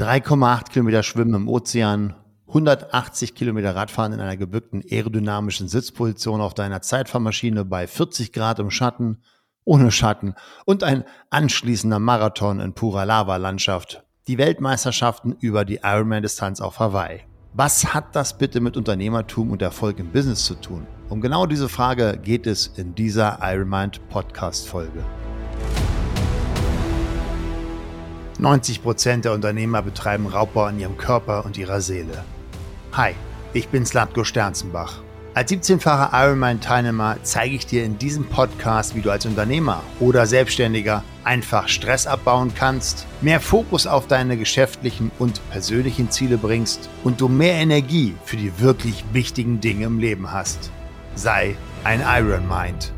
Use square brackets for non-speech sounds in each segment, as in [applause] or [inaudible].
3,8 Kilometer Schwimmen im Ozean, 180 Kilometer Radfahren in einer gebückten aerodynamischen Sitzposition auf deiner Zeitfahrmaschine bei 40 Grad im Schatten, ohne Schatten und ein anschließender Marathon in purer Lavalandschaft. Die Weltmeisterschaften über die Ironman-Distanz auf Hawaii. Was hat das bitte mit Unternehmertum und Erfolg im Business zu tun? Um genau diese Frage geht es in dieser Ironmind Podcast-Folge. 90 Prozent der Unternehmer betreiben Raubbau an ihrem Körper und ihrer Seele. Hi, ich bin Slatko Sternzenbach. Als 17-facher Ironman-Teilnehmer zeige ich dir in diesem Podcast, wie du als Unternehmer oder Selbstständiger einfach Stress abbauen kannst, mehr Fokus auf deine geschäftlichen und persönlichen Ziele bringst und du mehr Energie für die wirklich wichtigen Dinge im Leben hast. Sei ein Iron Mind.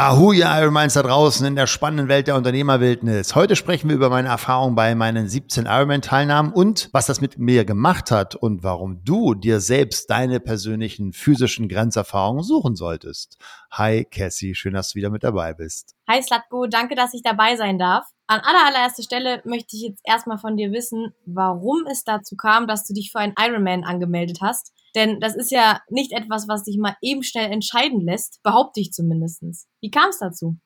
Ahu, ihr Ironmans da draußen in der spannenden Welt der Unternehmerwildnis. Heute sprechen wir über meine Erfahrung bei meinen 17 Ironman-Teilnahmen und was das mit mir gemacht hat und warum du dir selbst deine persönlichen physischen Grenzerfahrungen suchen solltest. Hi Cassie, schön, dass du wieder mit dabei bist. Hi Slatko, danke, dass ich dabei sein darf. An aller, allererster Stelle möchte ich jetzt erstmal von dir wissen, warum es dazu kam, dass du dich für einen Ironman angemeldet hast. Denn das ist ja nicht etwas, was sich mal eben schnell entscheiden lässt, behaupte ich zumindestens. Wie kam es dazu?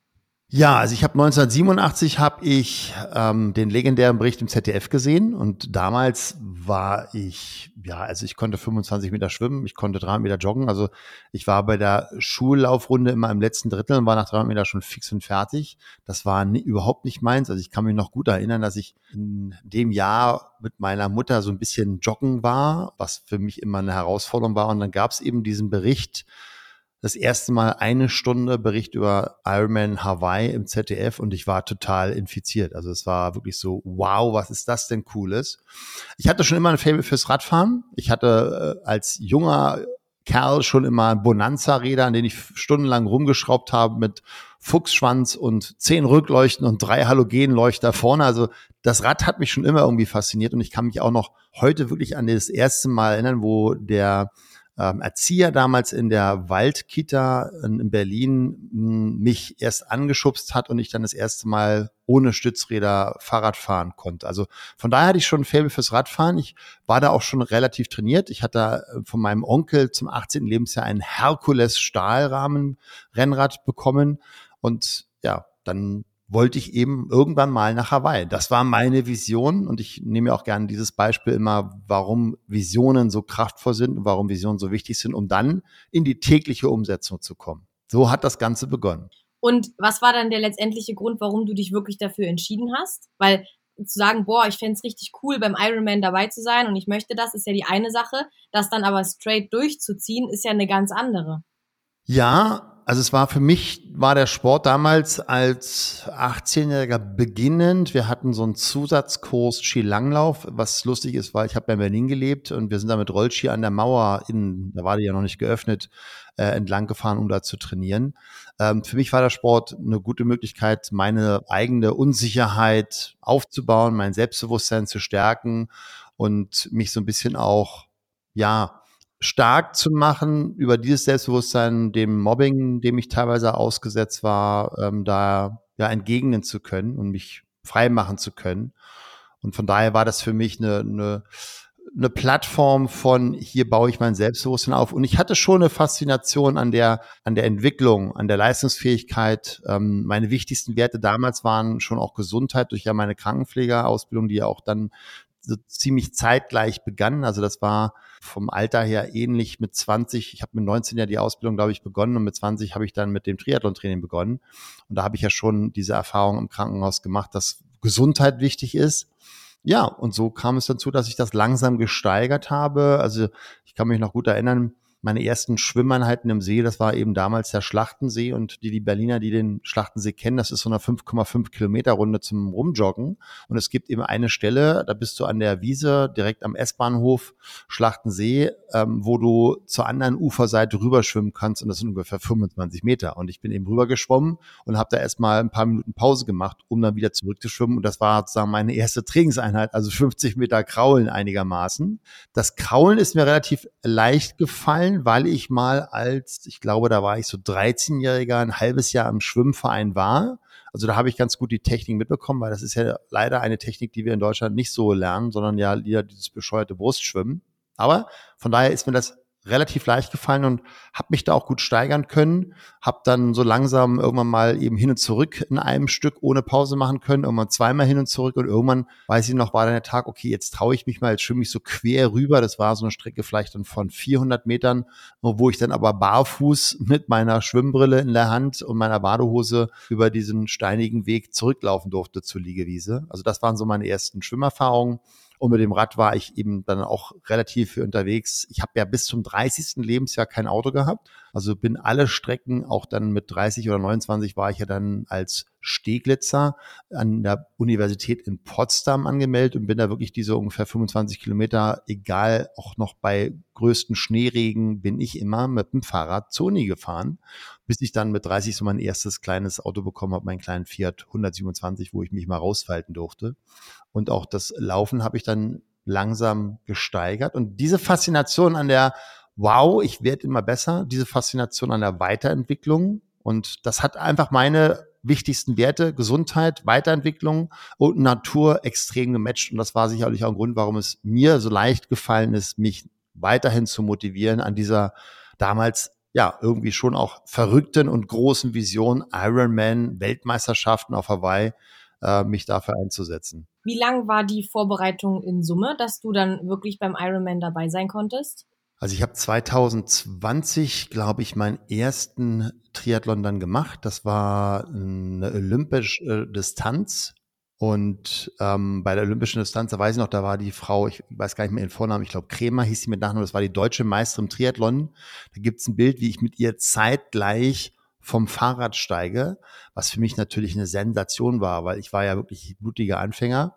Ja, also ich habe 1987 habe ich ähm, den legendären Bericht im ZDF gesehen und damals war ich, ja, also ich konnte 25 Meter schwimmen, ich konnte 300 Meter joggen, also ich war bei der Schullaufrunde immer im letzten Drittel und war nach 300 Meter schon fix und fertig. Das war nie, überhaupt nicht meins, also ich kann mich noch gut erinnern, dass ich in dem Jahr mit meiner Mutter so ein bisschen joggen war, was für mich immer eine Herausforderung war. Und dann gab es eben diesen Bericht, das erste Mal eine Stunde Bericht über Ironman Hawaii im ZDF und ich war total infiziert. Also es war wirklich so, wow, was ist das denn Cooles? Ich hatte schon immer ein Faible fürs Radfahren. Ich hatte äh, als junger Kerl schon immer Bonanza-Räder, an denen ich stundenlang rumgeschraubt habe mit Fuchsschwanz und zehn Rückleuchten und drei Halogenleuchter vorne. Also das Rad hat mich schon immer irgendwie fasziniert und ich kann mich auch noch heute wirklich an das erste Mal erinnern, wo der Erzieher damals in der Waldkita in, Berlin hm, mich erst angeschubst hat und ich dann das erste Mal ohne Stützräder Fahrrad fahren konnte. Also von daher hatte ich schon ein Faible fürs Radfahren. Ich war da auch schon relativ trainiert. Ich hatte äh, von meinem Onkel zum 18. Lebensjahr ein Herkules Stahlrahmen Rennrad bekommen und ja, dann wollte ich eben irgendwann mal nach Hawaii. Das war meine Vision und ich nehme auch gerne dieses Beispiel immer, warum Visionen so kraftvoll sind und warum Visionen so wichtig sind, um dann in die tägliche Umsetzung zu kommen. So hat das Ganze begonnen. Und was war dann der letztendliche Grund, warum du dich wirklich dafür entschieden hast? Weil zu sagen, boah, ich fände es richtig cool, beim Ironman dabei zu sein und ich möchte das, ist ja die eine Sache. Das dann aber straight durchzuziehen, ist ja eine ganz andere. Ja, also es war für mich, war der Sport damals als 18-Jähriger beginnend. Wir hatten so einen Zusatzkurs Skilanglauf, was lustig ist, weil ich habe in Berlin gelebt und wir sind da mit Rollski an der Mauer, in, da war die ja noch nicht geöffnet, äh, entlang gefahren, um da zu trainieren. Ähm, für mich war der Sport eine gute Möglichkeit, meine eigene Unsicherheit aufzubauen, mein Selbstbewusstsein zu stärken und mich so ein bisschen auch, ja, stark zu machen, über dieses Selbstbewusstsein dem Mobbing, dem ich teilweise ausgesetzt war, ähm, da ja entgegnen zu können und mich frei machen zu können. Und von daher war das für mich eine, eine, eine Plattform von hier baue ich mein Selbstbewusstsein auf. Und ich hatte schon eine Faszination an der, an der Entwicklung, an der Leistungsfähigkeit. Ähm, meine wichtigsten Werte damals waren schon auch Gesundheit durch ja meine Krankenpflegeausbildung, die ja auch dann so ziemlich zeitgleich begann. Also das war vom Alter her ähnlich mit 20. Ich habe mit 19 ja die Ausbildung, glaube ich, begonnen und mit 20 habe ich dann mit dem Triathlon-Training begonnen. Und da habe ich ja schon diese Erfahrung im Krankenhaus gemacht, dass Gesundheit wichtig ist. Ja, und so kam es dazu, dass ich das langsam gesteigert habe. Also ich kann mich noch gut erinnern, meine ersten Schwimmeinheiten im See, das war eben damals der Schlachtensee. Und die, die Berliner, die den Schlachtensee kennen, das ist so eine 5,5 Kilometer Runde zum Rumjoggen. Und es gibt eben eine Stelle, da bist du an der Wiese direkt am S-Bahnhof Schlachtensee, ähm, wo du zur anderen Uferseite rüberschwimmen kannst. Und das sind ungefähr 25 Meter. Und ich bin eben rübergeschwommen und habe da erstmal ein paar Minuten Pause gemacht, um dann wieder zurückzuschwimmen. Und das war sozusagen meine erste Trainingseinheit, also 50 Meter Kraulen einigermaßen. Das Kraulen ist mir relativ leicht gefallen, eingefallen, weil ich mal als, ich glaube, da war ich so 13-Jähriger, ein halbes Jahr im Schwimmverein war. Also da habe ich ganz gut die Technik mitbekommen, weil das ist ja leider eine Technik, die wir in Deutschland nicht so lernen, sondern ja wieder dieses bescheuerte Brustschwimmen. Aber von daher ist mir das relativ leicht gefallen und habe mich da auch gut steigern können. Habe dann so langsam irgendwann mal eben hin und zurück in einem Stück ohne Pause machen können, irgendwann zweimal hin und zurück und irgendwann, weiß ich noch, war dann der Tag, okay, jetzt traue ich mich mal, jetzt schwimme ich so quer rüber. Das war so eine Strecke vielleicht dann von 400 Metern, wo ich dann aber barfuß mit meiner Schwimmbrille in der Hand und meiner Badehose über diesen steinigen Weg zurücklaufen durfte zur Liegewiese. Also das waren so meine ersten Schwimmerfahrungen. Und mit dem Rad war ich eben dann auch relativ viel unterwegs. Ich habe ja bis zum 30. Lebensjahr kein Auto gehabt. Also bin alle Strecken, auch dann mit 30 oder 29 war ich ja dann als Steglitzer an der Universität in Potsdam angemeldet und bin da wirklich diese ungefähr 25 Kilometer, egal auch noch bei größten Schneeregen, bin ich immer mit dem Fahrrad zur Uni gefahren, bis ich dann mit 30 so mein erstes kleines Auto bekommen habe, meinen kleinen Fiat 127, wo ich mich mal rausfalten durfte. Und auch das Laufen habe ich dann langsam gesteigert. Und diese Faszination an der, wow, ich werde immer besser, diese Faszination an der Weiterentwicklung. Und das hat einfach meine wichtigsten Werte, Gesundheit, Weiterentwicklung und Natur extrem gematcht. Und das war sicherlich auch ein Grund, warum es mir so leicht gefallen ist, mich weiterhin zu motivieren an dieser damals ja irgendwie schon auch verrückten und großen Vision Ironman Weltmeisterschaften auf Hawaii äh, mich dafür einzusetzen. Wie lang war die Vorbereitung in Summe, dass du dann wirklich beim Ironman dabei sein konntest? Also ich habe 2020, glaube ich, meinen ersten Triathlon dann gemacht. Das war eine olympische Distanz. Und ähm, bei der olympischen Distanz, da weiß ich noch, da war die Frau, ich weiß gar nicht mehr ihren Vornamen, ich glaube Kremer hieß sie mit Nachnamen, das war die deutsche Meisterin im Triathlon. Da gibt's ein Bild, wie ich mit ihr zeitgleich vom Fahrrad steige, was für mich natürlich eine Sensation war, weil ich war ja wirklich blutiger Anfänger.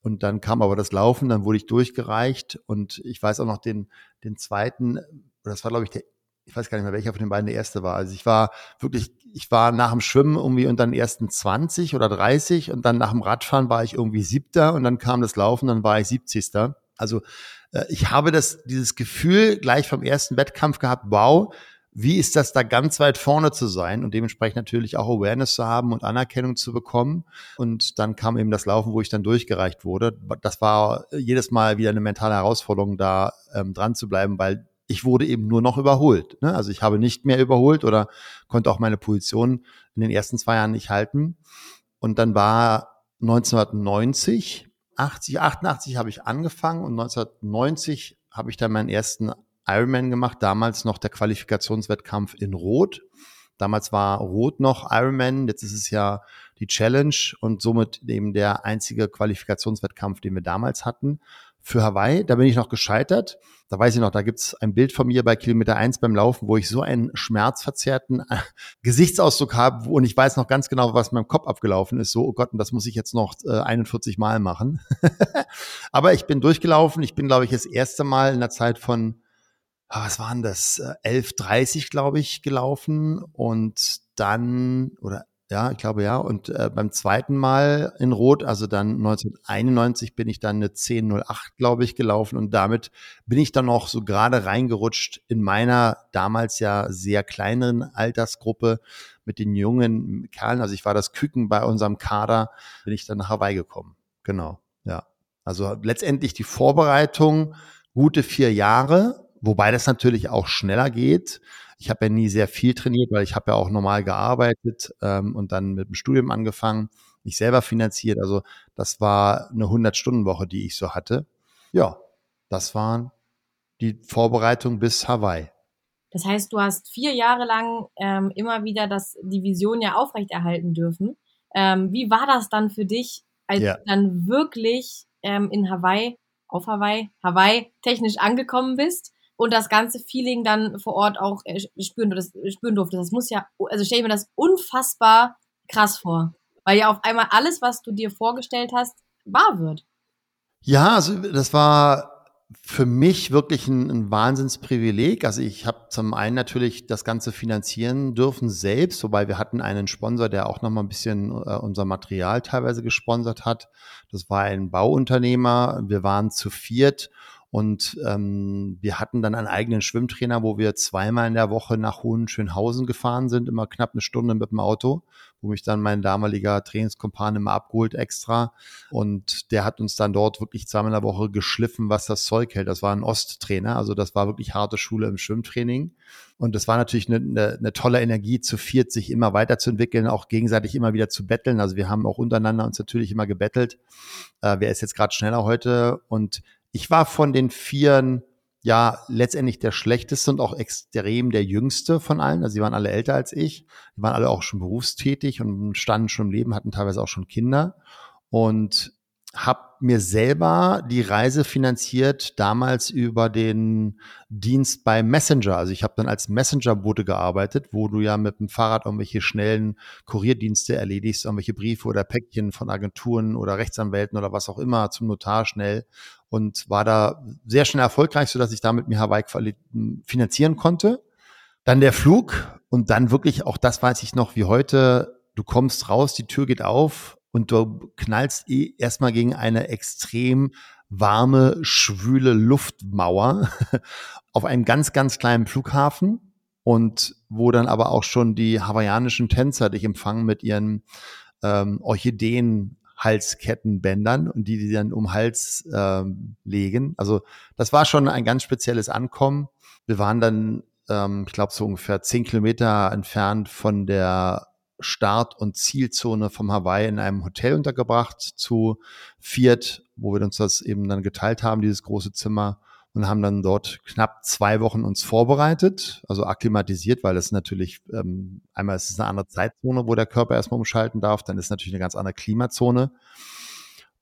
Und dann kam aber das Laufen, dann wurde ich durchgereicht und ich weiß auch noch den, den zweiten, das war glaube ich der, ich weiß gar nicht mehr, welcher von den beiden der erste war. Also ich war wirklich, ich war nach dem Schwimmen irgendwie unter den ersten 20 oder 30 und dann nach dem Radfahren war ich irgendwie siebter und dann kam das Laufen, dann war ich 70. Also äh, ich habe das, dieses Gefühl gleich vom ersten Wettkampf gehabt, wow, wie ist das da ganz weit vorne zu sein und dementsprechend natürlich auch Awareness zu haben und Anerkennung zu bekommen. Und dann kam eben das Laufen, wo ich dann durchgereicht wurde. Das war jedes Mal wieder eine mentale Herausforderung, da ähm, dran zu bleiben, weil ich wurde eben nur noch überholt. Ne? Also ich habe nicht mehr überholt oder konnte auch meine Position in den ersten zwei Jahren nicht halten. Und dann war 1990, 80, 88 habe ich angefangen und 1990 habe ich dann meinen ersten Ironman gemacht, damals noch der Qualifikationswettkampf in Rot. Damals war Rot noch Ironman, jetzt ist es ja die Challenge und somit eben der einzige Qualifikationswettkampf, den wir damals hatten für Hawaii. Da bin ich noch gescheitert. Da weiß ich noch, da gibt's ein Bild von mir bei Kilometer eins beim Laufen, wo ich so einen schmerzverzerrten äh, Gesichtsausdruck habe und ich weiß noch ganz genau, was in meinem Kopf abgelaufen ist. So, oh Gott, und das muss ich jetzt noch äh, 41 Mal machen. [laughs] Aber ich bin durchgelaufen. Ich bin, glaube ich, das erste Mal in der Zeit von Ah, was waren das, 11.30 äh, glaube ich, gelaufen und dann, oder ja, ich glaube ja, und äh, beim zweiten Mal in Rot, also dann 1991 bin ich dann eine 10.08, glaube ich, gelaufen und damit bin ich dann noch so gerade reingerutscht in meiner damals ja sehr kleineren Altersgruppe mit den jungen Kerlen. Also ich war das Küken bei unserem Kader, bin ich dann nach Hawaii gekommen. Genau, ja. Also letztendlich die Vorbereitung, gute vier Jahre, Wobei das natürlich auch schneller geht. Ich habe ja nie sehr viel trainiert, weil ich habe ja auch normal gearbeitet ähm, und dann mit dem Studium angefangen, mich selber finanziert. Also das war eine 100-Stunden-Woche, die ich so hatte. Ja, das waren die Vorbereitungen bis Hawaii. Das heißt, du hast vier Jahre lang ähm, immer wieder das, die Vision ja aufrechterhalten dürfen. Ähm, wie war das dann für dich, als ja. du dann wirklich ähm, in Hawaii, auf Hawaii, Hawaii technisch angekommen bist? Und das ganze Feeling dann vor Ort auch äh, spüren, das, spüren durfte. Das muss ja, also stell mir das unfassbar krass vor, weil ja auf einmal alles, was du dir vorgestellt hast, wahr wird. Ja, also das war für mich wirklich ein, ein Wahnsinnsprivileg. Also ich habe zum einen natürlich das Ganze finanzieren dürfen selbst, wobei wir hatten einen Sponsor, der auch noch mal ein bisschen äh, unser Material teilweise gesponsert hat. Das war ein Bauunternehmer. Wir waren zu viert Und ähm, wir hatten dann einen eigenen Schwimmtrainer, wo wir zweimal in der Woche nach Hohenschönhausen gefahren sind, immer knapp eine Stunde mit dem Auto, wo mich dann mein damaliger Trainingskompan immer abgeholt extra. Und der hat uns dann dort wirklich zweimal in der Woche geschliffen, was das Zeug hält. Das war ein Osttrainer, also das war wirklich harte Schule im Schwimmtraining. Und das war natürlich eine, eine, eine tolle Energie, zu viert sich immer weiterzuentwickeln, auch gegenseitig immer wieder zu betteln. Also wir haben auch untereinander uns natürlich immer gebettelt. Äh, wer ist jetzt gerade schneller heute? Und ich war von den Vieren ja letztendlich der schlechteste und auch extrem der jüngste von allen. Also sie waren alle älter als ich. Die waren alle auch schon berufstätig und standen schon im Leben, hatten teilweise auch schon Kinder. Und habe mir selber die Reise finanziert, damals über den Dienst bei Messenger. Also ich habe dann als Messenger-Bote gearbeitet, wo du ja mit dem Fahrrad irgendwelche schnellen Kurierdienste erledigst, irgendwelche Briefe oder Päckchen von Agenturen oder Rechtsanwälten oder was auch immer zum Notar schnell und war da sehr schnell erfolgreich, sodass ich damit mir Hawaii finanzieren konnte. Dann der Flug und dann wirklich, auch das weiß ich noch wie heute, du kommst raus, die Tür geht auf, und du knallst eh erstmal gegen eine extrem warme, schwüle Luftmauer [laughs] auf einem ganz, ganz kleinen Flughafen und wo dann aber auch schon die hawaiianischen Tänzer dich empfangen mit ihren ähm, Orchideen Halskettenbändern und die die dann um Hals ähm, legen. Also das war schon ein ganz spezielles Ankommen. Wir waren dann, ähm, ich glaube, so ungefähr zehn Kilometer entfernt von der Start- und Zielzone vom Hawaii in einem Hotel untergebracht zu viert, wo wir uns das eben dann geteilt haben, dieses große Zimmer und haben dann dort knapp zwei Wochen uns vorbereitet, also akklimatisiert, weil es natürlich ähm, einmal ist es eine andere Zeitzone, wo der Körper erstmal umschalten darf, dann ist natürlich eine ganz andere Klimazone.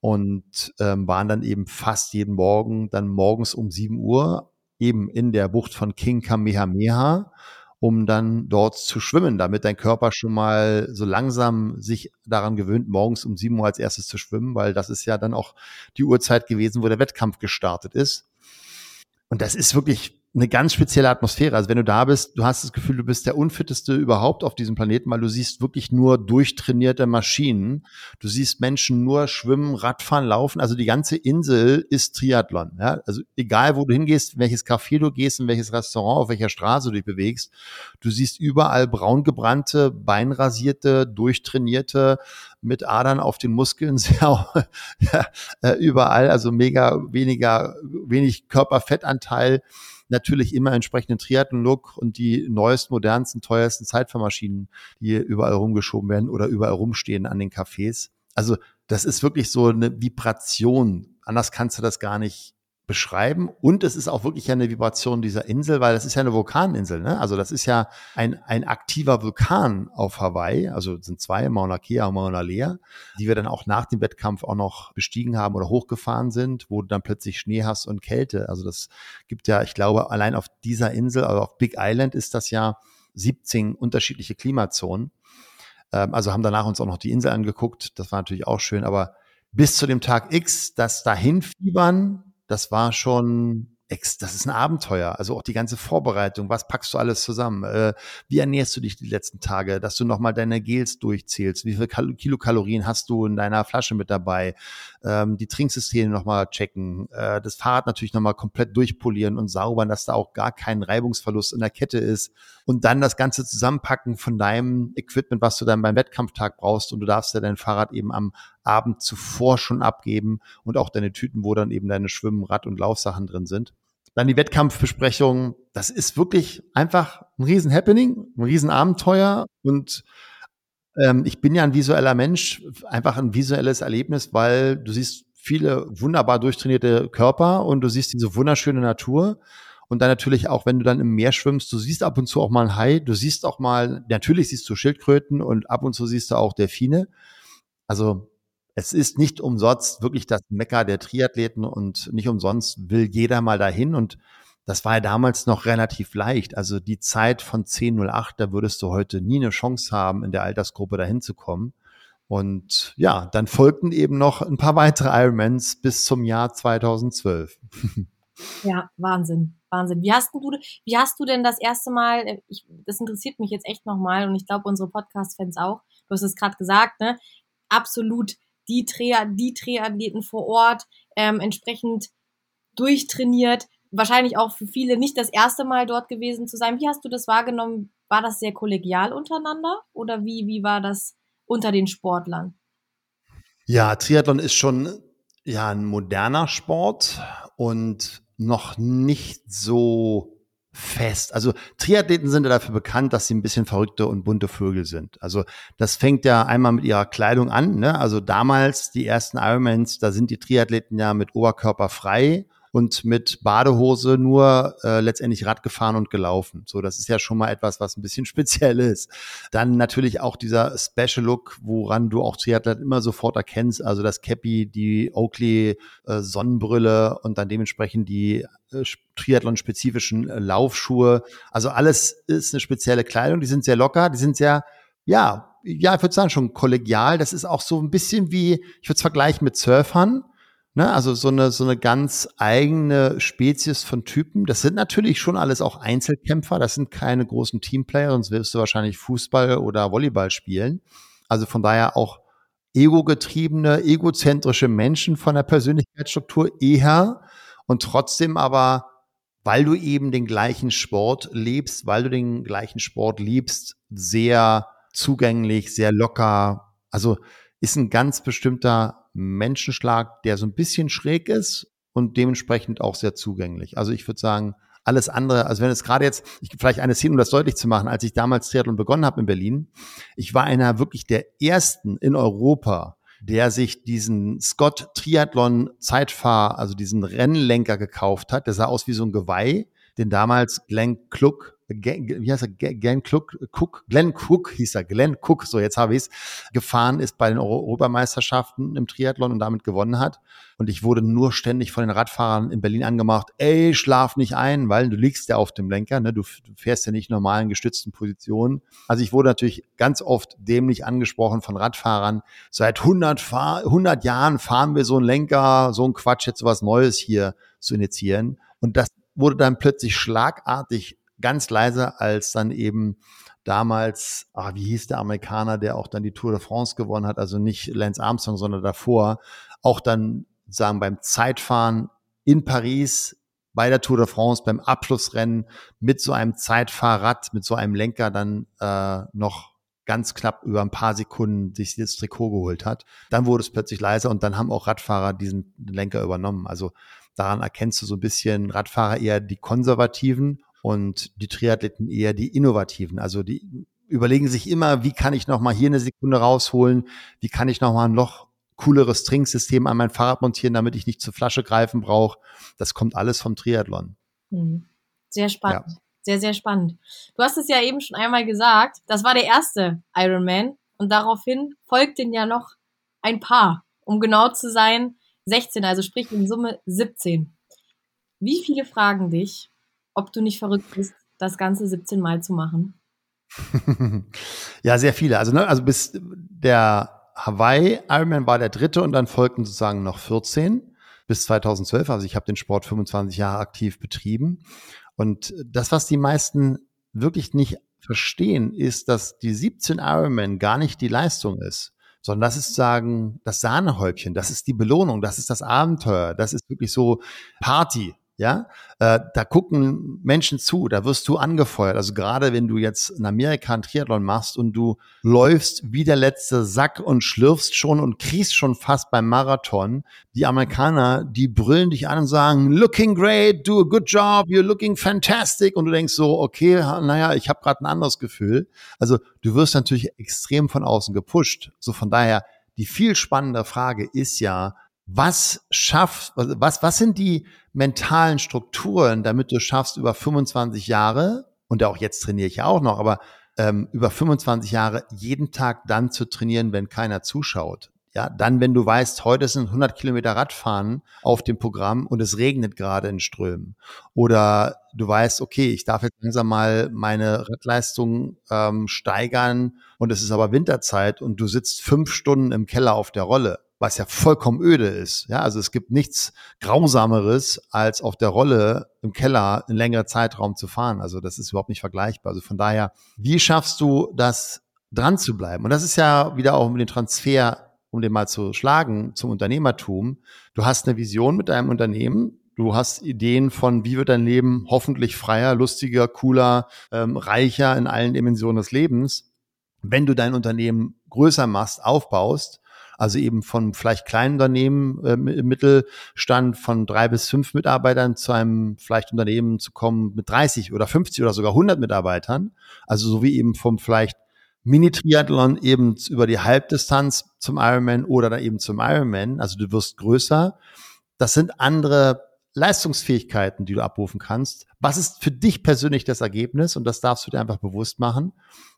Und ähm, waren dann eben fast jeden Morgen dann morgens um sieben Uhr eben in der Bucht von King Kamehameha um dann dort zu schwimmen, damit dein Körper schon mal so langsam sich daran gewöhnt, morgens um sieben Uhr als erstes zu schwimmen, weil das ist ja dann auch die Uhrzeit gewesen, wo der Wettkampf gestartet ist. Und das ist wirklich eine ganz spezielle Atmosphäre. Also wenn du da bist, du hast das Gefühl, du bist der unfitteste überhaupt auf diesem Planeten, weil du siehst wirklich nur durchtrainierte Maschinen. Du siehst Menschen nur schwimmen, Radfahren, laufen. Also die ganze Insel ist Triathlon. Ja? Also egal, wo du hingehst, welches Café du gehst, in welches Restaurant, auf welcher Straße du dich bewegst, du siehst überall braungebrannte, beinrasierte, durchtrainierte, mit Adern auf den Muskeln, [laughs] sehr ja, äh, überall, also mega weniger, wenig Körperfettanteil natürlich immer entsprechenden Triathlon-Look und die neuesten, modernsten, teuersten Zeitfahrmaschinen, die überall rumgeschoben werden oder überall rumstehen an den Cafés. Also das ist wirklich so eine Vibration. Anders kannst du das gar nicht beschreiben. Und es ist auch wirklich eine Vibration dieser Insel, weil das ist ja eine Vulkaninsel. Ne? Also das ist ja ein, ein aktiver Vulkan auf Hawaii. Also sind zwei, Mauna Kea und Mauna Lea, die wir dann auch nach dem Wettkampf auch noch bestiegen haben oder hochgefahren sind, wo du dann plötzlich Schnee hast und Kälte. Also das gibt ja, ich glaube, allein auf dieser Insel, also auf Big Island ist das ja 17 unterschiedliche Klimazonen. Ähm, also haben danach uns auch noch die Insel angeguckt. Das war natürlich auch schön, aber bis zu dem Tag X, das Dahinfiebern, das war schon das ist ein Abenteuer. Also auch die ganze Vorbereitung. Was packst du alles zusammen? Äh, wie ernährst du dich die letzten Tage? Dass du nochmal deine Gels durchzählst. Wie viel Kilokalorien hast du in deiner Flasche mit dabei? Ähm, die Trinksysteme nochmal checken. Äh, das Fahrrad natürlich nochmal komplett durchpolieren und saubern, dass da auch gar kein Reibungsverlust in der Kette ist. Und dann das Ganze zusammenpacken von deinem Equipment, was du dann beim Wettkampftag brauchst. Und du darfst ja dein Fahrrad eben am Abend zuvor schon abgeben und auch deine Tüten, wo dann eben deine Schwimmen, Rad- und Laufsachen drin sind. Dann die Wettkampfbesprechung. Das ist wirklich einfach ein riesen Happening, ein riesen Abenteuer und ähm, ich bin ja ein visueller Mensch, einfach ein visuelles Erlebnis, weil du siehst viele wunderbar durchtrainierte Körper und du siehst diese wunderschöne Natur. Und dann natürlich auch, wenn du dann im Meer schwimmst, du siehst ab und zu auch mal ein Hai, du siehst auch mal, natürlich siehst du Schildkröten und ab und zu siehst du auch Delfine. Also es ist nicht umsonst wirklich das Mecker der Triathleten und nicht umsonst will jeder mal dahin und das war ja damals noch relativ leicht. Also die Zeit von 10.08, da würdest du heute nie eine Chance haben, in der Altersgruppe dahin zu kommen. Und ja, dann folgten eben noch ein paar weitere Ironmans bis zum Jahr 2012. [laughs] Ja, Wahnsinn, Wahnsinn. Wie hast du, wie hast du denn das erste Mal, äh, ich, das interessiert mich jetzt echt nochmal und ich glaube unsere Podcast-Fans auch, du hast es gerade gesagt, ne? Absolut die, Trea, die Triathleten vor Ort, ähm, entsprechend durchtrainiert. Wahrscheinlich auch für viele nicht das erste Mal dort gewesen zu sein. Wie hast du das wahrgenommen? War das sehr kollegial untereinander oder wie, wie war das unter den Sportlern? Ja, Triathlon ist schon ja ein moderner Sport und noch nicht so fest. Also Triathleten sind ja dafür bekannt, dass sie ein bisschen verrückte und bunte Vögel sind. Also das fängt ja einmal mit ihrer Kleidung an. Ne? Also damals die ersten Ironmans, da sind die Triathleten ja mit Oberkörper frei und mit Badehose nur äh, letztendlich Rad gefahren und gelaufen. So, das ist ja schon mal etwas, was ein bisschen [laughs] speziell ist. Dann natürlich auch dieser Special Look, woran du auch Triathlon immer sofort erkennst, also das Cappy, die Oakley äh, Sonnenbrille und dann dementsprechend die äh, Triathlon-spezifischen äh, Laufschuhe. Also alles ist eine spezielle Kleidung, die sind sehr locker, die sind sehr, ja, ja, ich würde sagen schon kollegial. Das ist auch so ein bisschen wie, ich würde es vergleichen mit Surfern. Ne, also so eine, so eine ganz eigene Spezies von Typen. Das sind natürlich schon alles auch Einzelkämpfer. Das sind keine großen Teamplayer, sonst wirst du wahrscheinlich Fußball oder Volleyball spielen. Also von daher auch ego-getriebene, egozentrische Menschen von der Persönlichkeitsstruktur eher und trotzdem aber, weil du eben den gleichen Sport lebst, weil du den gleichen Sport liebst, sehr zugänglich, sehr locker. Also ist ein ganz bestimmter Menschenschlag, der so ein bisschen schräg ist und dementsprechend auch sehr zugänglich. Also ich würde sagen, alles andere, also wenn es gerade jetzt, ich, vielleicht eine Szene, um das deutlich zu machen, als ich damals Triathlon begonnen habe in Berlin, ich war einer wirklich der ersten in Europa, der sich diesen Scott Triathlon Zeitfahr, also diesen Rennlenker gekauft hat. Der sah aus wie so ein Geweih, den damals Glenn Kluck wie heißt er, Glenn Cook, Cook, Glenn Cook hieß er, Glenn Cook, so jetzt habe ich es, gefahren ist bei den Europameisterschaften im Triathlon und damit gewonnen hat. Und ich wurde nur ständig von den Radfahrern in Berlin angemacht, ey, schlaf nicht ein, weil du liegst ja auf dem Lenker, ne? du, fährst ja nicht normalen gestützten Positionen. Also ich wurde natürlich ganz oft dämlich angesprochen von Radfahrern. Seit 100, Fahr 100 Jahren fahren wir so einen Lenker, so ein Quatsch, jetzt was Neues hier zu initiieren. Und das wurde dann plötzlich schlagartig ganz leise, als dann eben damals, ah, wie hieß der Amerikaner, der auch dann die Tour de France gewonnen hat, also nicht Lance Armstrong, sondern davor, auch dann sagen beim Zeitfahren in Paris bei der Tour de France beim Abschlussrennen mit so einem Zeitfahrrad, mit so einem Lenker dann äh, noch ganz knapp über ein paar Sekunden sich das Trikot geholt hat. Dann wurde es plötzlich leiser und dann haben auch Radfahrer diesen Lenker übernommen. Also daran erkennst du so ein bisschen Radfahrer eher die Konservativen und die Triathleten eher die innovativen. Also die überlegen sich immer, wie kann ich noch mal hier eine Sekunde rausholen, wie kann ich noch mal ein noch cooleres Trinksystem an mein Fahrrad montieren, damit ich nicht zur Flasche greifen brauche. Das kommt alles vom Triathlon. Mhm. Sehr spannend. Ja. Sehr, sehr spannend. Du hast es ja eben schon einmal gesagt, das war der erste Ironman und daraufhin folgten ja noch ein paar, um genau zu sein, 16, also sprich in Summe 17. Wie viele fragen dich, ob du nicht verrückt bist, das Ganze 17 Mal zu machen. [laughs] ja, sehr viele. Also, ne, also bis der Hawaii Ironman war der dritte und dann folgten sozusagen noch 14 bis 2012. Also ich habe den Sport 25 Jahre aktiv betrieben. Und das, was die meisten wirklich nicht verstehen, ist, dass die 17 Ironman gar nicht die Leistung ist, sondern das ist sagen, das Sahnehäubchen, das ist die Belohnung, das ist das Abenteuer, das ist wirklich so Party, ja, äh, da gucken Menschen zu, da wirst du angefeuert. Also gerade wenn du jetzt in Amerika einen Triathlon machst und du läufst wie der letzte Sack und schlürfst schon und kriegst schon fast beim Marathon, die Amerikaner, die brüllen dich an und sagen, looking great, do a good job, you're looking fantastic. Und du denkst so, okay, naja, ich habe gerade ein anderes Gefühl. Also du wirst natürlich extrem von außen gepusht. So von daher, die viel spannende Frage ist ja, was schafft, was, was sind die mentalen Strukturen, damit du schaffst, über 25 Jahre, und auch jetzt trainiere ich ja auch noch, aber ähm, über 25 Jahre jeden Tag dann zu trainieren, wenn keiner zuschaut. Ja, dann, wenn du weißt, heute sind 100 Kilometer Radfahren auf dem Programm und es regnet gerade in Strömen. Oder du weißt, okay, ich darf jetzt langsam mal meine Radleistung ähm, steigern und es ist aber Winterzeit und du sitzt fünf Stunden im Keller auf der Rolle was ja vollkommen öde ist. Ja, also es gibt nichts Grausameres, als auf der Rolle im Keller einen längeren Zeitraum zu fahren. Also das ist überhaupt nicht vergleichbar. Also von daher, wie schaffst du das dran zu bleiben? Und das ist ja wieder auch mit dem Transfer um den mal zu schlagen, zum Unternehmertum. Du hast eine Vision mit deinem Unternehmen. Du hast Ideen von, wie wird dein Leben hoffentlich freier, lustiger, cooler, ähm, reicher in allen Dimensionen des Lebens. Wenn du dein Unternehmen größer machst, aufbaust, also eben von vielleicht kleinen Unternehmen äh, im Mittelstand von drei bis fünf Mitarbeitern zu einem vielleicht Unternehmen zu kommen mit 30 oder 50 oder sogar 100 Mitarbeitern. Also so wie eben vom vielleicht Mini-Triathlon eben über die Halbdistanz zum Ironman oder dann eben zum Ironman. Also du wirst größer. Das sind andere Leistungsfähigkeiten, die du abrufen kannst. Was ist für dich persönlich das Ergebnis? Und das darfst du dir einfach bewusst machen,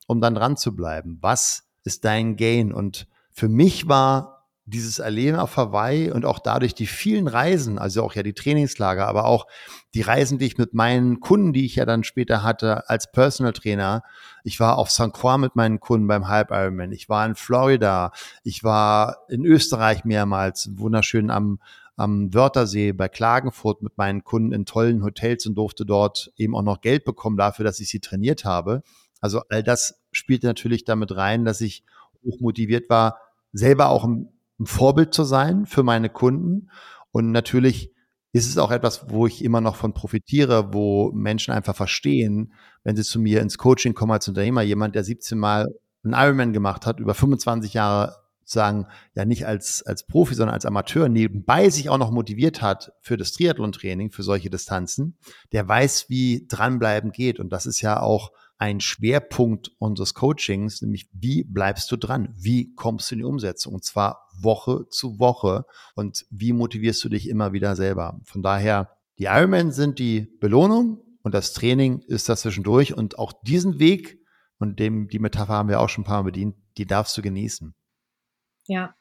um dann dran zu bleiben. Was ist dein Gain? Und für mich war dieses Erleben auf Hawaii und auch dadurch die vielen Reisen, also auch ja die Trainingslager, aber auch die Reisen, die ich mit meinen Kunden, die ich ja dann später hatte als Personal Trainer. Ich war auf St. Croix mit meinen Kunden beim Halb Ironman. Ich war in Florida. Ich war in Österreich mehrmals, wunderschön am, am Wörthersee bei Klagenfurt mit meinen Kunden in tollen Hotels und durfte dort eben auch noch Geld bekommen dafür, dass ich sie trainiert habe. Also all das spielte natürlich damit rein, dass ich hoch motiviert war, selber auch ein, ein Vorbild zu sein für meine Kunden. Und natürlich ist es auch etwas, wo ich immer noch von profitiere, wo Menschen einfach verstehen, wenn sie zu mir ins Coaching kommen als Unternehmer, jemand, der 17 Mal einen Ironman gemacht hat, über 25 Jahre sagen, ja nicht als, als Profi, sondern als Amateur nebenbei sich auch noch motiviert hat für das Triathlon-Training, für solche Distanzen, der weiß, wie dranbleiben geht. Und das ist ja auch ein Schwerpunkt unseres Coachings, nämlich wie bleibst du dran? Wie kommst du in die Umsetzung? Und zwar Woche zu Woche. Und wie motivierst du dich immer wieder selber? Von daher, die Ironman sind die Belohnung und das Training ist das zwischendurch. Und auch diesen Weg, und dem, die Metapher haben wir auch schon ein paar Mal bedient, die darfst du genießen. Ja.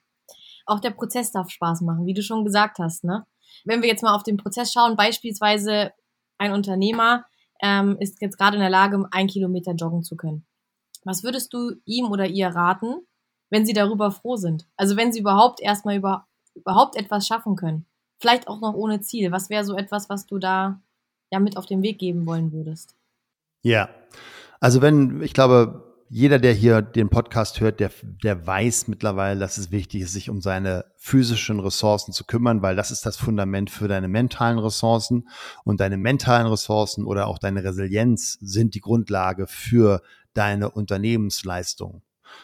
Auch der Prozess darf Spaß machen, wie du schon gesagt hast, ne? Wenn wir jetzt mal auf den Prozess schauen, beispielsweise ein Unternehmer, ähm, ist jetzt gerade in der Lage, ein Kilometer joggen zu können. Was würdest du ihm oder ihr raten, wenn sie darüber froh sind? Also wenn sie überhaupt erstmal über, überhaupt etwas schaffen können. Vielleicht auch noch ohne Ziel. Was wäre so etwas, was du da ja mit auf den Weg geben wollen würdest? Ja, also wenn, ich glaube, jeder, der hier den Podcast hört, der, der weiß mittlerweile, dass es wichtig ist, sich um seine physischen Ressourcen zu kümmern, weil das ist das Fundament für deine mentalen Ressourcen und deine mentalen Ressourcen oder auch deine Resilienz sind die Grundlage für deine Unternehmensleistung.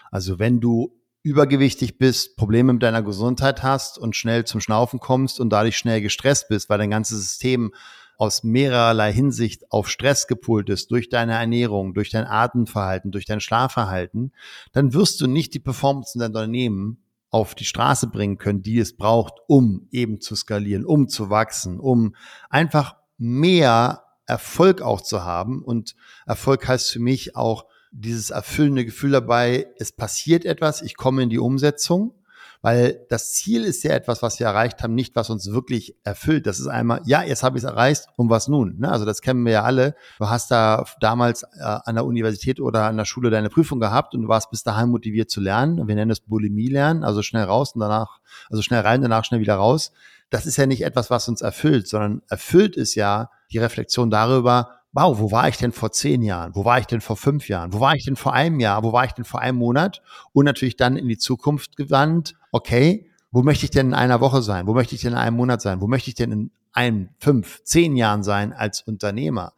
Also wenn du übergewichtig bist, Probleme mit deiner Gesundheit hast und schnell zum Schnaufen kommst und dadurch schnell gestresst bist, weil dein ganzes System aus mehrerlei Hinsicht auf Stress gepult ist, durch deine Ernährung, durch dein Atemverhalten, durch dein Schlafverhalten, dann wirst du nicht die Performance in deinem Unternehmen auf die Straße bringen können, die es braucht, um eben zu skalieren, um zu wachsen, um einfach mehr Erfolg auch zu haben. Und Erfolg heißt für mich auch dieses erfüllende Gefühl dabei, es passiert etwas, ich komme in die Umsetzung weil das Ziel ist ja etwas, was wir erreicht haben, nicht was uns wirklich erfüllt. Das ist einmal, ja, jetzt habe ich es erreicht und was nun? Ne? Also das kennen wir ja alle. Du hast da damals äh, an der Universität oder an der Schule deine Prüfung gehabt und du warst bis dahin motiviert zu lernen. Wir nennen es Bulimie lernen, also schnell raus und danach, also schnell rein, danach schnell wieder raus. Das ist ja nicht etwas, was uns erfüllt, sondern erfüllt ist ja die Reflexion darüber, wow, wo war ich denn vor zehn Jahren? Wo war ich denn vor fünf Jahren? Wo war ich denn vor einem Jahr? Wo war ich denn vor einem Monat? Und natürlich dann in die Zukunft gewandt, okay, wo möchte ich denn in einer Woche sein? Wo möchte ich denn in einem Monat sein? Wo möchte ich denn in einem, fünf, zehn Jahren sein als Unternehmer?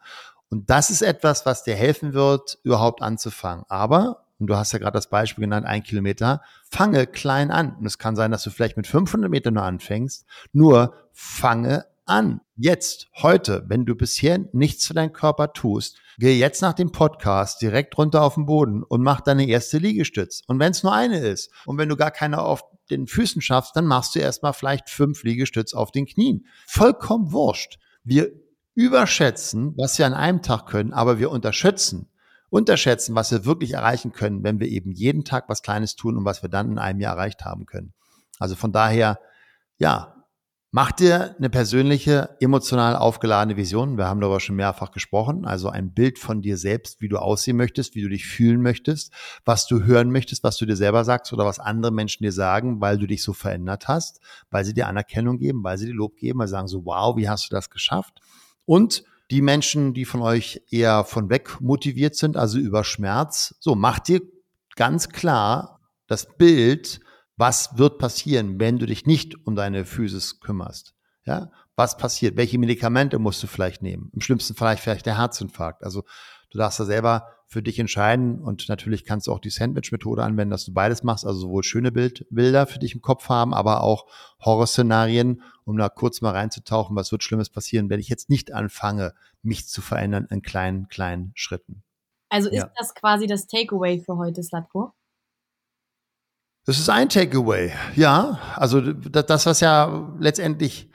Und das ist etwas, was dir helfen wird, überhaupt anzufangen. Aber, und du hast ja gerade das Beispiel genannt, ein Kilometer, fange klein an. Und es kann sein, dass du vielleicht mit 500 Metern nur anfängst. Nur fange an. Jetzt, heute, wenn du bisher nichts für deinen Körper tust, geh jetzt nach dem Podcast direkt runter auf den Boden und mach deine erste Liegestütz. Und wenn es nur eine ist und wenn du gar keine auf den Füßen schaffst, dann machst du erstmal vielleicht fünf Liegestütz auf den Knien. Vollkommen wurscht. Wir überschätzen, was wir an einem Tag können, aber wir unterschätzen, unterschätzen, was wir wirklich erreichen können, wenn wir eben jeden Tag was Kleines tun und was wir dann in einem Jahr erreicht haben können. Also von daher, ja, Mach dir eine persönliche, emotional aufgeladene Vision. Wir haben darüber schon mehrfach gesprochen. Also ein Bild von dir selbst, wie du aussehen möchtest, wie du dich fühlen möchtest, was du hören möchtest, was du dir selber sagst oder was andere Menschen dir sagen, weil du dich so verändert hast, weil sie dir Anerkennung geben, weil sie dir Lob geben, weil sie sagen so, wow, wie hast du das geschafft? Und die Menschen, die von euch eher von weg motiviert sind, also über Schmerz, so mach dir ganz klar das Bild, Was wird passieren, wenn du dich nicht um deine Physis kümmerst? Ja, was passiert? Welche Medikamente musst du vielleicht nehmen? Im schlimmsten Fall vielleicht der Herzinfarkt. Also du darfst da selber für dich entscheiden und natürlich kannst du auch die Sandwich-Methode anwenden, dass du beides machst, also sowohl schöne Bild, Bilder für dich im Kopf haben, aber auch Horrorszenarien, um da kurz mal reinzutauchen, was wird Schlimmes passieren, wenn ich jetzt nicht anfange, mich zu verändern in kleinen, kleinen Schritten. Also ist ja. das quasi das Takeaway für heute, Slatko? Das ist ein Takeaway, ja. Also das, was ja letztendlich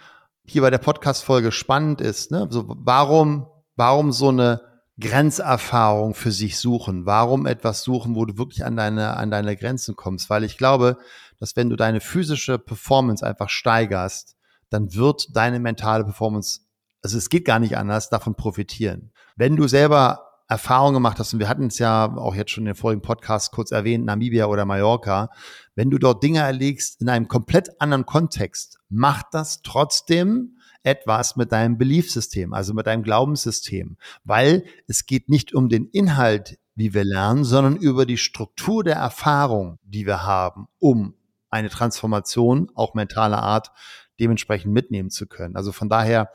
hier bei der Podcast-Folge spannend ist, ne? So, warum, warum so eine Grenzerfahrung für sich suchen? Warum etwas suchen, wo du wirklich an deine, an deine Grenzen kommst? Weil ich glaube, dass wenn du deine physische Performance einfach steigerst, dann wird deine mentale Performance, also es geht gar nicht anders, davon profitieren. Wenn du selber Erfahrung gemacht hast, und wir hatten es ja auch jetzt schon in den vorigen Podcast kurz erwähnt, Namibia oder Mallorca, wenn du dort Dinge erlegst in einem komplett anderen Kontext, macht das trotzdem etwas mit deinem Beliefsystem, also mit deinem Glaubenssystem, weil es geht nicht um den Inhalt, wie wir lernen, sondern über die Struktur der Erfahrung, die wir haben, um eine Transformation, auch mentaler Art, dementsprechend mitnehmen zu können. Also von daher,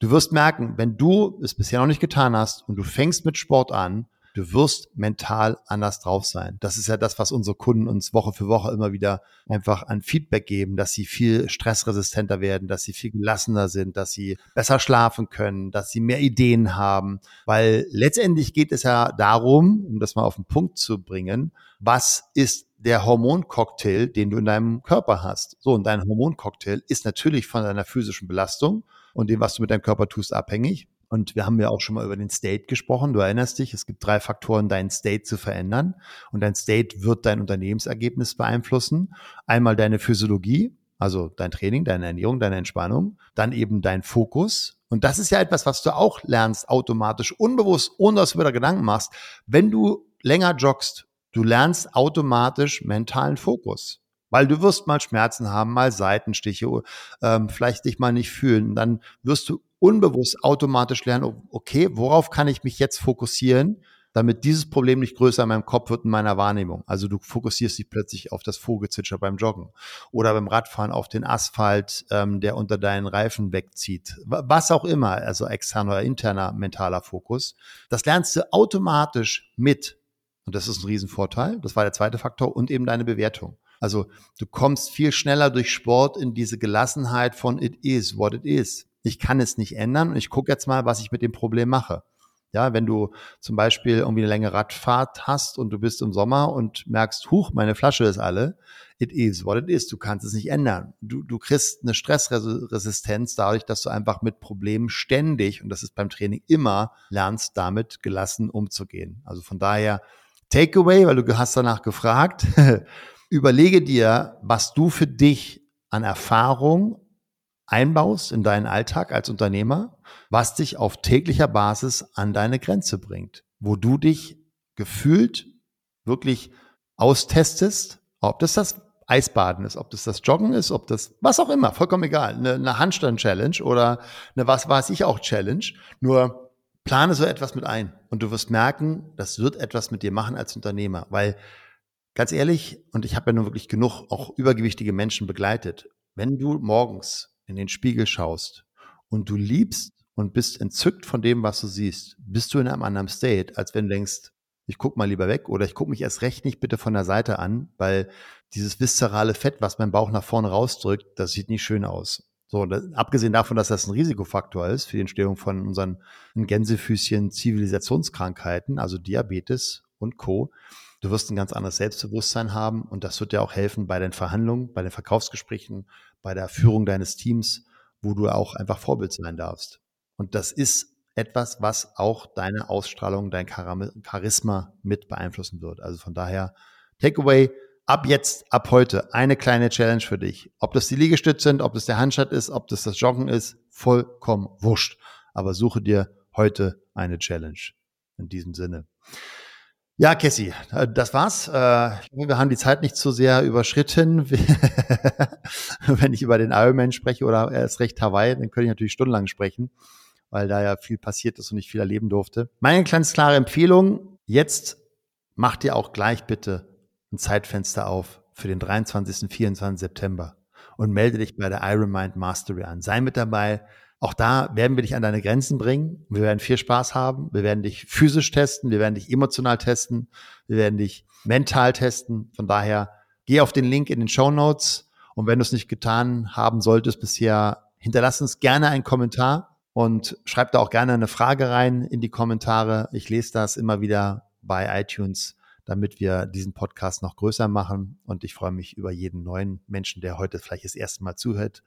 Du wirst merken, wenn du es bisher noch nicht getan hast und du fängst mit Sport an, du wirst mental anders drauf sein. Das ist ja das, was unsere Kunden uns Woche für Woche immer wieder einfach an Feedback geben, dass sie viel stressresistenter werden, dass sie viel gelassener sind, dass sie besser schlafen können, dass sie mehr Ideen haben. Weil letztendlich geht es ja darum, um das mal auf den Punkt zu bringen, was ist der Hormoncocktail, den du in deinem Körper hast. So, und dein Hormoncocktail ist natürlich von deiner physischen Belastung und dem, was du mit deinem Körper tust, abhängig. Und wir haben ja auch schon mal über den State gesprochen. Du erinnerst dich, es gibt drei Faktoren, deinen State zu verändern. Und dein State wird dein Unternehmensergebnis beeinflussen. Einmal deine Physiologie, also dein Training, deine Ernährung, deine Entspannung. Dann eben dein Fokus. Und das ist ja etwas, was du auch lernst automatisch, unbewusst, ohne dass du wieder Gedanken machst. Wenn du länger joggst, du lernst automatisch mentalen Fokus. Weil du wirst mal Schmerzen haben, mal Seitenstiche, ähm, vielleicht dich mal nicht fühlen. Dann wirst du unbewusst automatisch lernen, okay, worauf kann ich mich jetzt fokussieren, damit dieses Problem nicht größer in meinem Kopf wird in meiner Wahrnehmung. Also du fokussierst dich plötzlich auf das Vogelzwitscher beim Joggen oder beim Radfahren auf den Asphalt, ähm, der unter deinen Reifen wegzieht. Was auch immer, also externer oder interner mentaler Fokus. Das lernst du automatisch mit. Und das ist ein Riesenvorteil. Das war der zweite Faktor und eben deine Bewertung. Also du kommst viel schneller durch Sport in diese Gelassenheit von it is what it is. Ich kann es nicht ändern und ich gucke jetzt mal, was ich mit dem Problem mache. Ja, wenn du zum Beispiel irgendwie eine längere Radfahrt hast und du bist im Sommer und merkst, huch, meine Flasche ist alle, it is what it is. Du kannst es nicht ändern. Du, du kriegst eine Stressresistenz dadurch, dass du einfach mit Problemen ständig, und das ist beim Training immer, lernst, damit gelassen umzugehen. Also von daher, Takeaway, weil du hast danach gefragt. [laughs] Überlege dir, was du für dich an Erfahrung einbaust in deinen Alltag als Unternehmer, was dich auf täglicher Basis an deine Grenze bringt, wo du dich gefühlt wirklich austestest, ob das das Eisbaden ist, ob das das Joggen ist, ob das was auch immer, vollkommen egal, eine, eine Handstand-Challenge oder eine was weiß ich auch Challenge. Nur plane so etwas mit ein und du wirst merken, das wird etwas mit dir machen als Unternehmer, weil Ganz ehrlich, und ich habe ja nun wirklich genug auch übergewichtige Menschen begleitet, wenn du morgens in den Spiegel schaust und du liebst und bist entzückt von dem, was du siehst, bist du in einem anderen State, als wenn du denkst, ich guck mal lieber weg oder ich gucke mich erst recht nicht bitte von der Seite an, weil dieses viszerale Fett, was mein Bauch nach vorne rausdrückt, das sieht nicht schön aus. So, abgesehen davon, dass das ein Risikofaktor ist für die Entstehung von unseren Gänsefüßchen Zivilisationskrankheiten, also Diabetes und Co., Du wirst ein ganz anderes Selbstbewusstsein haben und das wird dir auch helfen bei den Verhandlungen, bei den Verkaufsgesprächen, bei der Führung deines Teams, wo du auch einfach Vorbild sein darfst. Und das ist etwas, was auch deine Ausstrahlung, dein Charisma mit beeinflussen wird. Also von daher, Takeaway, ab jetzt, ab heute, eine kleine Challenge für dich. Ob das die Liegestütze sind, ob das der Handschat ist, ob das das Joggen ist, vollkommen wurscht. Aber suche dir heute eine Challenge. In diesem Sinne. Ja, Cassie, äh, das war's. Äh, wir haben die Zeit nicht zu sehr überschritten. [laughs] Wenn ich über den Ironman spreche oder erst recht Hawaii, dann könnte ich natürlich stundenlang sprechen, weil da ja viel passiert ist und ich viel erleben durfte. Meine ganz klare Empfehlung, jetzt mach dir auch gleich bitte ein Zeitfenster auf für den 23. 24. September und melde dich bei der Ironmind Mastery an. Sei mit dabei. Auch da werden wir dich an deine Grenzen bringen. Wir werden viel Spaß haben. Wir werden dich physisch testen. Wir werden dich emotional testen. Wir werden dich mental testen. Von daher geh auf den Link in den Show Notes. Und wenn du es nicht getan haben solltest bisher, hinterlass uns gerne einen Kommentar und schreib da auch gerne eine Frage rein in die Kommentare. Ich lese das immer wieder bei iTunes damit wir diesen Podcast noch größer machen. Und ich freue mich über jeden neuen Menschen, der heute vielleicht das erste Mal zuhört.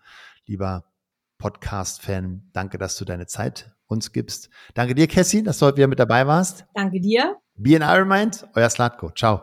Lieber Podcast-Fan, danke, dass du deine Zeit uns gibst. Danke dir, Cassie, dass du heute wieder mit dabei warst. Danke dir. Be in Iron Mind, euer Slatko. Ciao.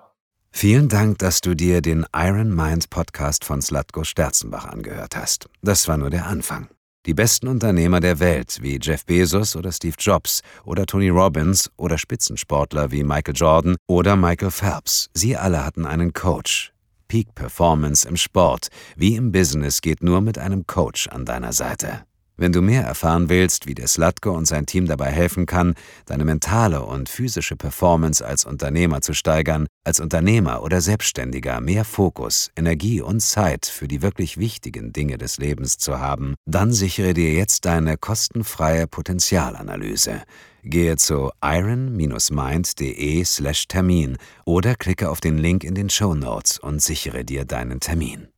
Vielen Dank, dass du dir den Iron Mind Podcast von Slatko Sterzenbach angehört hast. Das war nur der Anfang. Die besten Unternehmer der Welt wie Jeff Bezos oder Steve Jobs oder Tony Robbins oder Spitzensportler wie Michael Jordan oder Michael Phelps, sie alle hatten einen Coach. Peak Performance im Sport wie im Business geht nur mit einem Coach an deiner Seite. Wenn du mehr erfahren willst, wie der Slatko und sein Team dabei helfen kann, deine mentale und physische Performance als Unternehmer zu steigern, als Unternehmer oder Selbstständiger mehr Fokus, Energie und Zeit für die wirklich wichtigen Dinge des Lebens zu haben, dann sichere dir jetzt deine kostenfreie Potenzialanalyse. Gehe zu iron-mind.de/termin oder klicke auf den Link in den Show Notes und sichere dir deinen Termin.